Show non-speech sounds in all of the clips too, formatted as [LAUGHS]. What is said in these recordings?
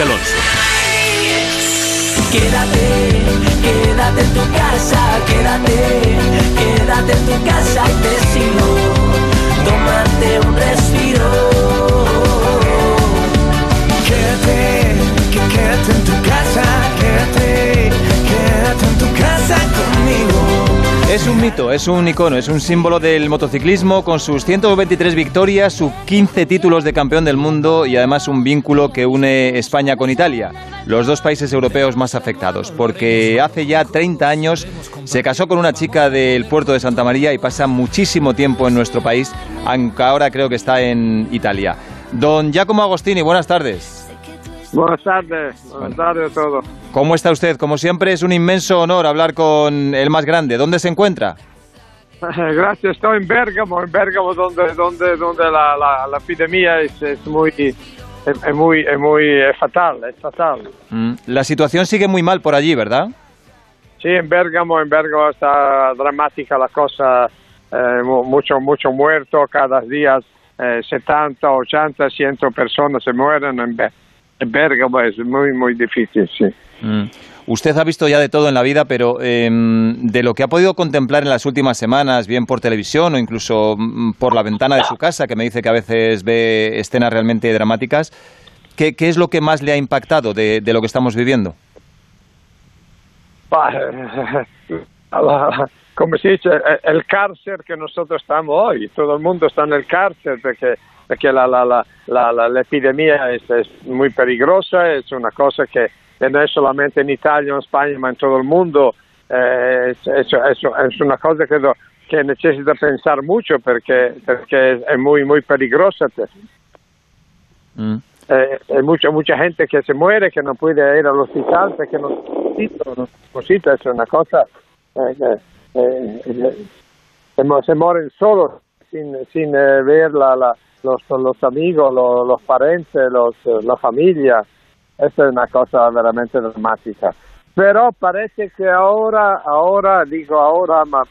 Alonso. Quédate, quédate en tu casa, quédate, quédate en tu casa y te sigo. Tómate un respiro. Quédate, quédate en tu casa, quédate, quédate en tu casa. Es un mito, es un icono, es un símbolo del motociclismo con sus 123 victorias, sus 15 títulos de campeón del mundo y además un vínculo que une España con Italia, los dos países europeos más afectados, porque hace ya 30 años se casó con una chica del puerto de Santa María y pasa muchísimo tiempo en nuestro país, aunque ahora creo que está en Italia. Don Giacomo Agostini, buenas tardes. Buenas tardes, buenas tardes a todos. ¿Cómo está usted? Como siempre es un inmenso honor hablar con el más grande. ¿Dónde se encuentra? [LAUGHS] Gracias, estoy en Bérgamo, en Bérgamo donde, donde, donde la, la, la epidemia es, es muy, es, es muy, es muy es fatal, es fatal. Mm, La situación sigue muy mal por allí, ¿verdad? Sí, en Bérgamo, en Bérgamo está dramática la cosa, eh, mu- mucho, mucho muerto cada día, eh, 70, 80, 100 personas se mueren en, Bé- en Bérgamo, es muy, muy difícil, sí. Mm. Usted ha visto ya de todo en la vida, pero em, de lo que ha podido contemplar en las últimas semanas, bien por televisión o incluso mm, por la ventana de su casa, que me dice que a veces ve escenas realmente dramáticas, ¿qué, qué es lo que más le ha impactado de, de lo que estamos viviendo? [LAUGHS] Como se dice, eh, el cárcel que nosotros estamos hoy, todo el mundo está en el cárcel porque, porque la, la, la, la, la- la epidemia es, muy peligrosa, es una cosa que que no es solamente en Italia o en España, ma en todo el mundo, eh, es, es una cosa que, do- que necesita pensar mucho porque, porque es, es muy, muy peligrosa. Mm. Eh, hay mucha mucha gente que se muere que no puede ir al hospital porque no no necesita es una cosa eh, que, eh, eh, mu- se mueren solos sin, sin eh, ver la, la- los, los amigos los, los parientes los, eh, la familia esa es una cosa veramente dramática pero parece que ahora ahora digo ahora ma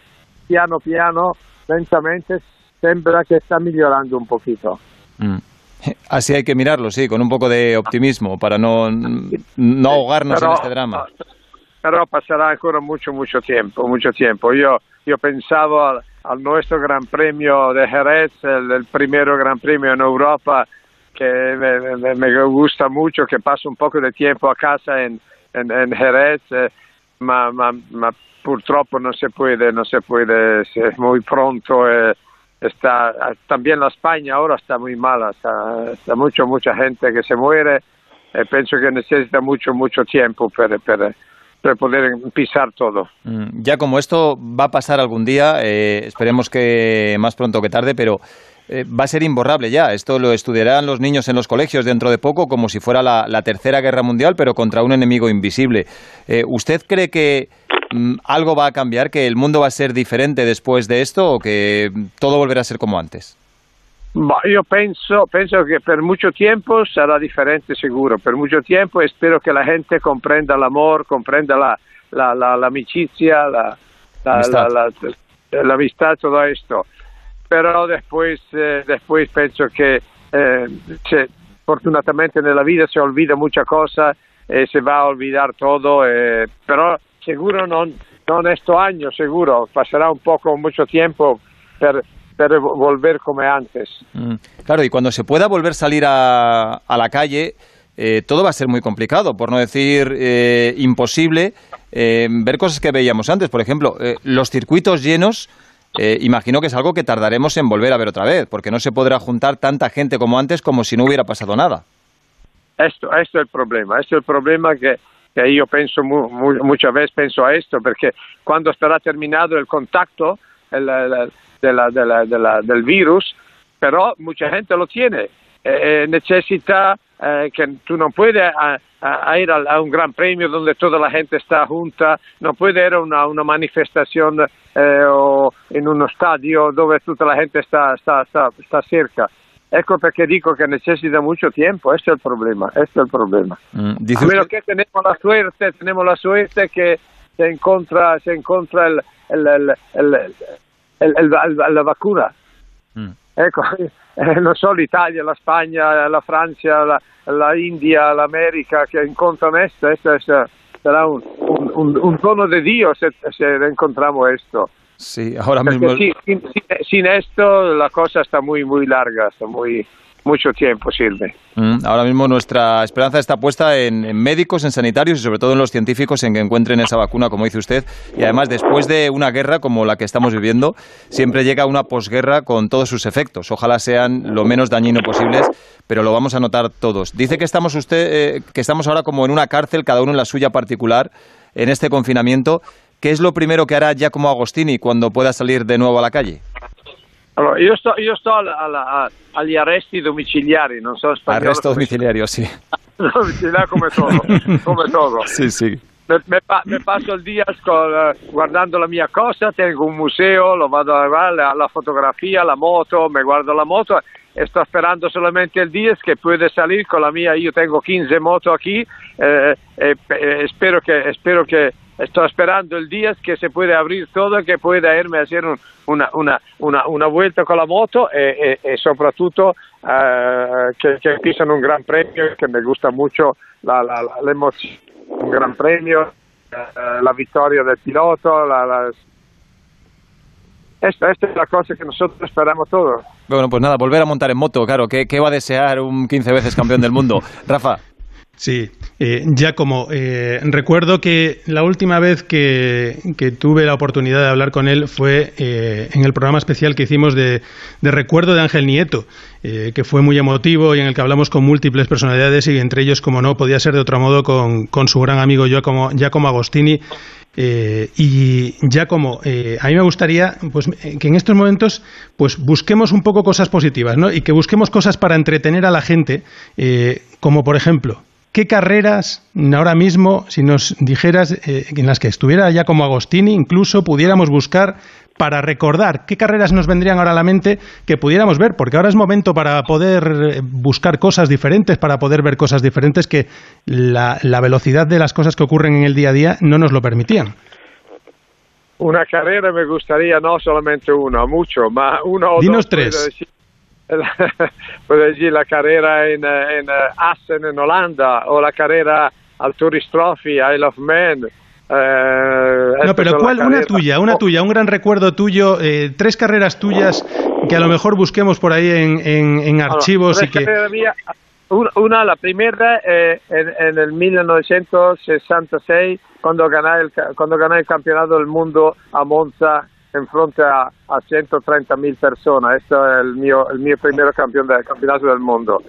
piano piano lentamente sembra que está mejorando un poquito Mm. [LAUGHS] Así hay que mirarlo, sí, con un poco de optimismo para no, no ahogarnos Pero- en este drama. Pero pasará ancora mucho, mucho tiempo, mucho tiempo. Yo, yo pensaba al, nuestro Gran Premio de Jerez, el, el primero Gran Premio en Europa, que me, gusta mucho, que paso un poco de tiempo a casa en, en, Jerez, eh, ma, no se puede, no se puede, es muy pronto. eh, está también la España ahora está muy mala, está, está mucho, mucha gente que se muere. Eh, penso que necesita mucho, mucho tiempo para, para poder pisar todo. Mm, Ya como esto va a pasar algún día, eh, esperemos que más pronto que tarde, pero eh, va a ser imborrable ya. Esto lo estudiarán los niños en los colegios dentro de poco como si fuera la, tercera guerra mundial, pero contra un enemigo invisible. Eh, ¿Usted cree que mm, algo va a cambiar, que el mundo va a ser diferente después de esto o que todo volverá a ser como antes? Ma io penso, penso che per molto tempo sarà differente sicuro, per molto tempo e spero che la gente comprenda l'amore, comprenda la, la, la, l'amicizia, la, la, Amistad. la, la, la amistad, todo esto. Pero después, eh, después penso che eh, se- fortunatamente nella vita si olvida mucha cosa e si va a olvidar todo, eh, però seguro non, non esto año, seguro, pasará un poco, mucho tiempo per, per volver come antes. Mm, Claro, y cuando se pueda volver a salir a, a la calle, eh, todo va a ser muy complicado, por no decir eh, imposible, eh, ver cosas que veíamos antes. Por ejemplo, eh, los circuitos llenos, eh, imagino que es algo que tardaremos en volver a ver otra vez, porque no se podrá juntar tanta gente como antes como si no hubiera pasado nada. Esto, esto è il problema, esto è il problema che, che io penso mu, mu, muchas veces penso a esto, perché quando sarà terminato il contatto el, el- della- della- della- del virus, però mucha gente lo tiene, eh, eh, necesita eh, que tú no puedes a, a- a ir a, a un gran premio donde toda la gente está junta, no puede ir a una, una manifestación eh, o en un stadio dove tutta la gente sta, sta cerca. Ecco perché dico che necessita mucho tiempo, questo è il problema, questo è il problema. Mm, A tenemos la suerte, tenemos la suerte que se encuentra, se el, el, la vacuna. Mm. ecco, [LAUGHS] eh, non solo l'Italia, la Spagna, la Francia, la, la India, l'America che incontrano esto, esto es, será un, un, un, tono de Dios si, si encontramos esto. Sí, ahora mismo. Sin, sin, sin, esto la cosa está muy, muy larga, está muy, mucho tiempo sirve. Mm, ahora mismo nuestra esperanza está puesta en, médicos, en sanitarios y sobre todo en los científicos en que encuentren esa vacuna, como dice usted. Y además, después de una guerra como la que estamos viviendo, siempre llega una posguerra con todos sus efectos. Ojalá sean lo menos dañinos posibles, pero lo vamos a notar todos. Dice que estamos usted, eh, que estamos ahora como en una cárcel, cada uno en la suya particular, en este confinamiento. ¿Qué es lo primero que hará Giacomo Agostini cuando pueda salir de nuevo a la calle? Allora, io sto, io sto alla, alla, agli arresti domiciliari, non so spagnolo. Arresto domiciliario, sì. [LAUGHS] domiciliario come todo, come todo. Sì, sì. Me, me, me, passo il dia guardando la mia cosa, tengo un museo, lo vado a guardare, la, fotografia, la moto, me guardo la moto e sto sperando solamente il Diaz che puede salir con la mia, io tengo 15 moto aquí eh, e, e, spero che, spero che Estoy esperando el día que se puede abrir todo, que pueda irme a hacer un, una, una, una, una, vuelta con la moto e, e, e soprattutto eh, che pisano un gran premio, che mi gusta mucho la, la, la, l'emozione, un gran premio, eh, la vittoria del pilota, la, la esta, esta, es la cosa que nosotros esperamos todos. Bueno, pues nada, volver a montar en moto, claro. ¿Qué, qué va a desear un 15 veces campeón del mundo? [LAUGHS] Rafa. Sí, eh, ya como eh, recuerdo que la última vez que, tuve la oportunidad de hablar con él fue eh, en el programa especial que hicimos de, recuerdo de Ángel Nieto, que fue muy emotivo y en el que hablamos con múltiples personalidades y entre ellos, como no, podía ser de otro modo con, con su gran amigo Giacomo, Giacomo Agostini. y ya como a mí me gustaría pues, que en estos momentos pues busquemos un poco cosas positivas ¿no? y que busquemos cosas para entretener a la gente, como por ejemplo ¿Qué carreras ahora mismo, si nos dijeras eh, en las que estuviera ya como Agostini, incluso pudiéramos buscar para recordar qué carreras nos vendrían ahora a la mente que pudiéramos ver? Porque ahora es momento para poder eh, buscar cosas diferentes, para poder ver cosas diferentes que la, velocidad de las cosas que ocurren en el día a día no nos lo permitían. Una carrera me gustaría, no solamente una, mucho, más uno o Dinos tres. [LAUGHS] puedo decir la carrera en, en Assen en Holanda o la carrera al Tourist Trophy, Isle of Man. Eh, no, pero ¿cuál? Una tuya, una tuya, un gran recuerdo tuyo, eh, tres carreras tuyas que a lo mejor busquemos por ahí en, en, en archivos y que... Mía, una, la primera eh, en, en, el 1966, cuando gané, el, cuando gané el campeonato del mundo a Monza en frente a, a 130 mil personas. Este es el mio, el mio primer campeón del campeonato del mundo.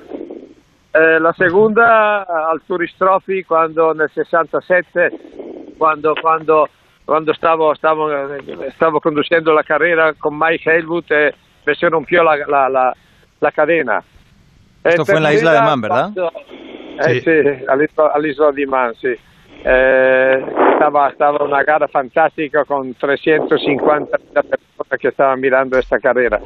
Eh, la segunda al Tourist Trophy quando nel 67, quando, quando, quando stavo, stavo, stavo, conducendo la carrera con Mike Helmut e me se rompió la, la, la, la cadena. Esto fue en la isla de Man, ¿verdad? Eh, sí, sí all'isla di Man, sí. Eh, estaba, estaba una gara fantástica con 350 personas que estaban mirando esta carrera.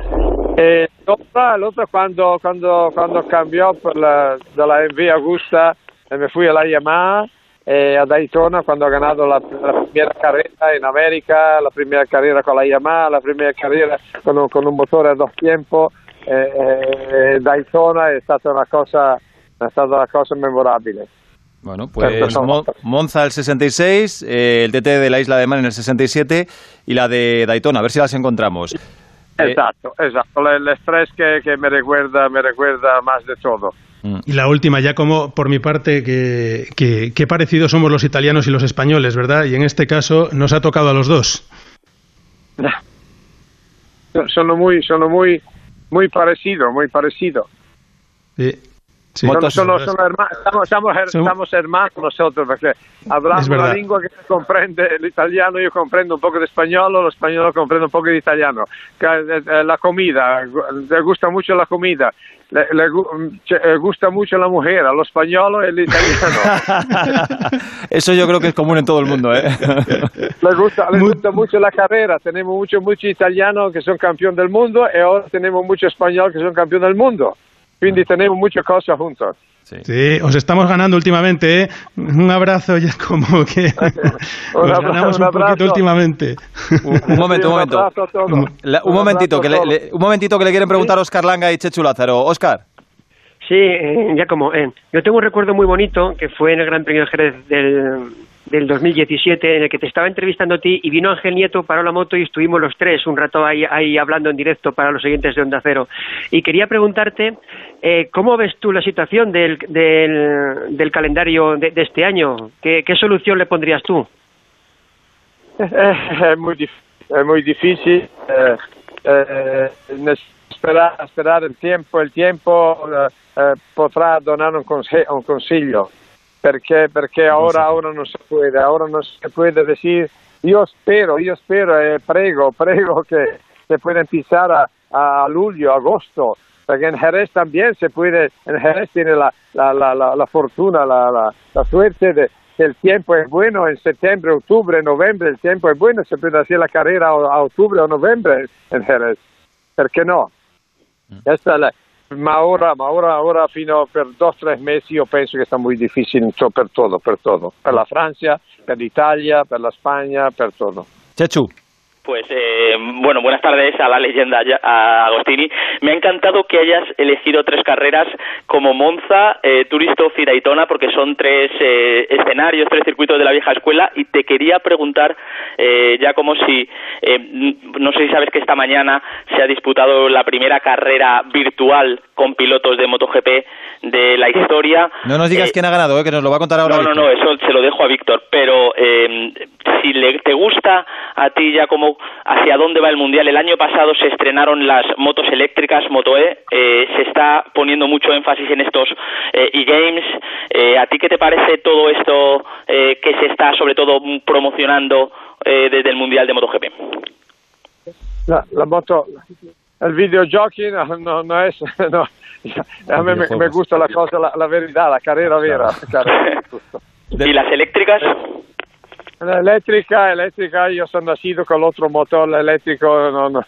E l'altra, l'altra quando, quando, quando cambiò la, dalla MV Augusta e mi fui alla Yamaha e a Daytona quando ho ganato la, la prima carrera in America, la prima carrera con la Yamaha, la prima carrera con un, con un motore a dos tiempos, e, e Daytona è stata una cosa, è stata una cosa memorabile. Bueno, pues Monza el 66, eh, el TT de la Isla de Man en el 67 y la de Daytona, a ver si las encontramos. Exacto, exacto. El estrés que, que me recuerda, me recuerda más de todo. Mm. Y la última, ya como por mi parte, que, que, parecidos somos los italianos y los españoles, ¿verdad? Y en este caso nos ha tocado a los dos. [LAUGHS] Son muy, son muy, muy parecidos, muy parecidos. Sí. Sí. Hermanos, estamos, estamos, estamos, hermanos nosotros, porque hablamos una lengua que comprende el italiano, yo comprendo un poco de español, lo español comprende un poco de italiano. Eh, eh, la comida, le gusta mucho la comida, le, le, gusta mucho la mujer, a los españoles el italiano. [LAUGHS] Eso yo creo que es común en todo el mundo, ¿eh? le gusta, le gusta mucho la carrera, tenemos muchos mucho italianos que son campeón del mundo y ahora tenemos muchos españoles que son campeón del mundo. Quindi tenemos muchas cosas juntos. Sí. os estamos ganando últimamente, ¿eh? Un abrazo ya como que nos [LAUGHS] ganamos un, poquito últimamente. Un, momento, un momento. un, momentito, que le, un momentito que le quieren preguntar a Oscar Langa y Chechu Lázaro. Oscar. Sí, eh, ya como, eh, yo tengo un recuerdo muy bonito que fue en el Gran Premio de Jerez del, del 2017 en el que te estaba entrevistando a ti y vino Ángel Nieto, paró la moto y estuvimos los tres un rato ahí, ahí hablando en directo para los siguientes de Onda Cero. Y quería preguntarte, eh, ¿cómo ves tú la situación del, del, del calendario de, este año? ¿Qué, ¿Qué, solución le pondrías tú? [LAUGHS] Es muy, es muy difícil. Eh, eh, esperar, esperar el tiempo, el tiempo eh, eh, podrá dar un, conse un consiglio perché, perché ora, ora, non si può, ora non si può decir, io spero, io spero e prego, [LAUGHS] prego che se pueda empezar a, a luglio, agosto, perché in Jerez también se puede, en Jerez tiene la, la, la, la fortuna, la, la, la suerte de que el tiempo es bueno en septiembre, octubre, noviembre, el tiempo es bueno, se puede hacer la carrera a, a octubre o noviembre en Jerez, ¿por qué no? Mm. Esta es la, ma ora, ma ora, ora fino per due o tre mesi io penso che sta molto difficile per tutto, per tutto, per la Francia, per l'Italia, per la Spagna, per tutto. Cechu. Pues eh, bueno, buenas tardes a la leyenda a Agostini. Me ha encantado que hayas elegido tres carreras como Monza, eh, Turisto y Daytona, porque son tres eh, escenarios, tres circuitos de la vieja escuela. Y te quería preguntar, eh, ya como si, eh, no sé si sabes que esta mañana se ha disputado la primera carrera virtual con pilotos de MotoGP de la historia. No nos digas quién ha ganado, que nos lo va a contar ahora. No, no, no, eso se lo dejo a Víctor. Pero si le, te gusta a ti ya como hacia dónde va el mundial. El año pasado se estrenaron las motos eléctricas, Moto E, eh, se está poniendo mucho énfasis en estos eh, e-games. Eh, ¿A ti qué te parece todo esto que se está sobre todo promocionando desde el mundial de MotoGP? La, la moto, el videojockey no, no, es, [LAUGHS] no, a mí me, gusta la cosa, la, la verità, la carrera vera. [LAUGHS] ¿Y las eléctricas? Eléctrica, eléctrica, yo soy nacido con otro motor eléctrico, no, [LAUGHS] no,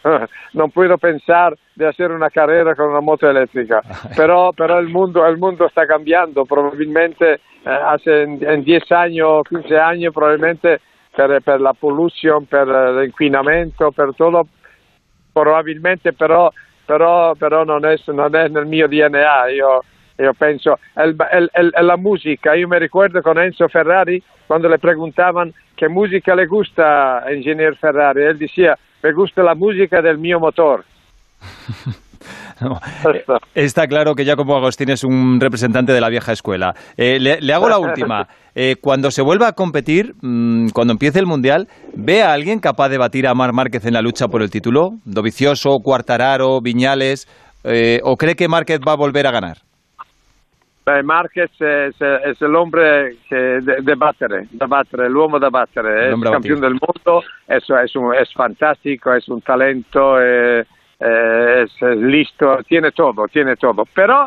no, puedo pensar de hacer una carrera con una moto eléctrica, pero, [LAUGHS] pero el, mundo, el mundo está cambiando, probablemente eh, hace en 10 años, 15 años, probablemente per, per la polución, per l'inquinamento, per todo, probabilmente però, però, però non, è, non è nel mio DNA, io io penso, el, el, el, la musica, io mi ricordo con Enzo Ferrari quando le preguntavano che musica le gusta, ingegner Ferrari, él decía, me gusta la música del mio motor. [LAUGHS] No. Está claro que Giacomo Agostín es un representante de la vieja escuela. Eh, le, hago la última. [LAUGHS] Eh, cuando se vuelva a competir, mmm, cuando empiece el Mundial, ¿ve a alguien capaz de batir a Mar Márquez en la lucha por el título? ¿Dovicioso, Cuartararo, Viñales? Eh, ¿O cree que Márquez va a volver a ganar? Beh, Marquez è, è l'uomo che da battere, da battere, l'uomo da battere, il campione del mondo, è, è, un, è fantastico, è un talento, è, listo, tiene todo, tiene todo. Però,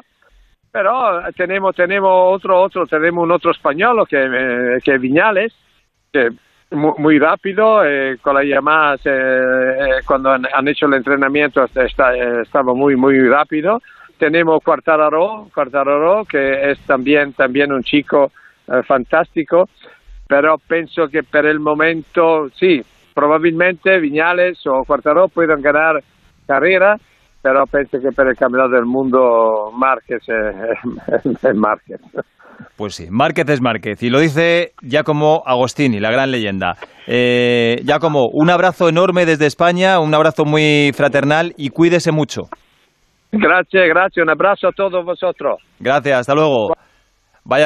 però tenemos, tenemos otro, otro, tenemos un otro español que, que es Viñales, que es muy, muy rápido, eh, con la Yamaha, eh, cuando han, han, hecho el entrenamiento está, estaba muy, muy rápido tenemos Quartararo, Quartararo que es también, también un chico eh, fantástico, pero pienso que por el momento sí, probablemente Viñales o Quartararo puedan ganar carrera, pero pienso que por el campeonato del mundo Márquez es, Márquez. Pues sí, Márquez es Márquez. Y lo dice Giacomo Agostini, la gran leyenda. Eh, Giacomo, un abrazo enorme desde España, un abrazo muy fraternal y cuídese mucho. Gracias, gracias. Un abrazo a todos vosotros. Gracias, hasta luego. Vaya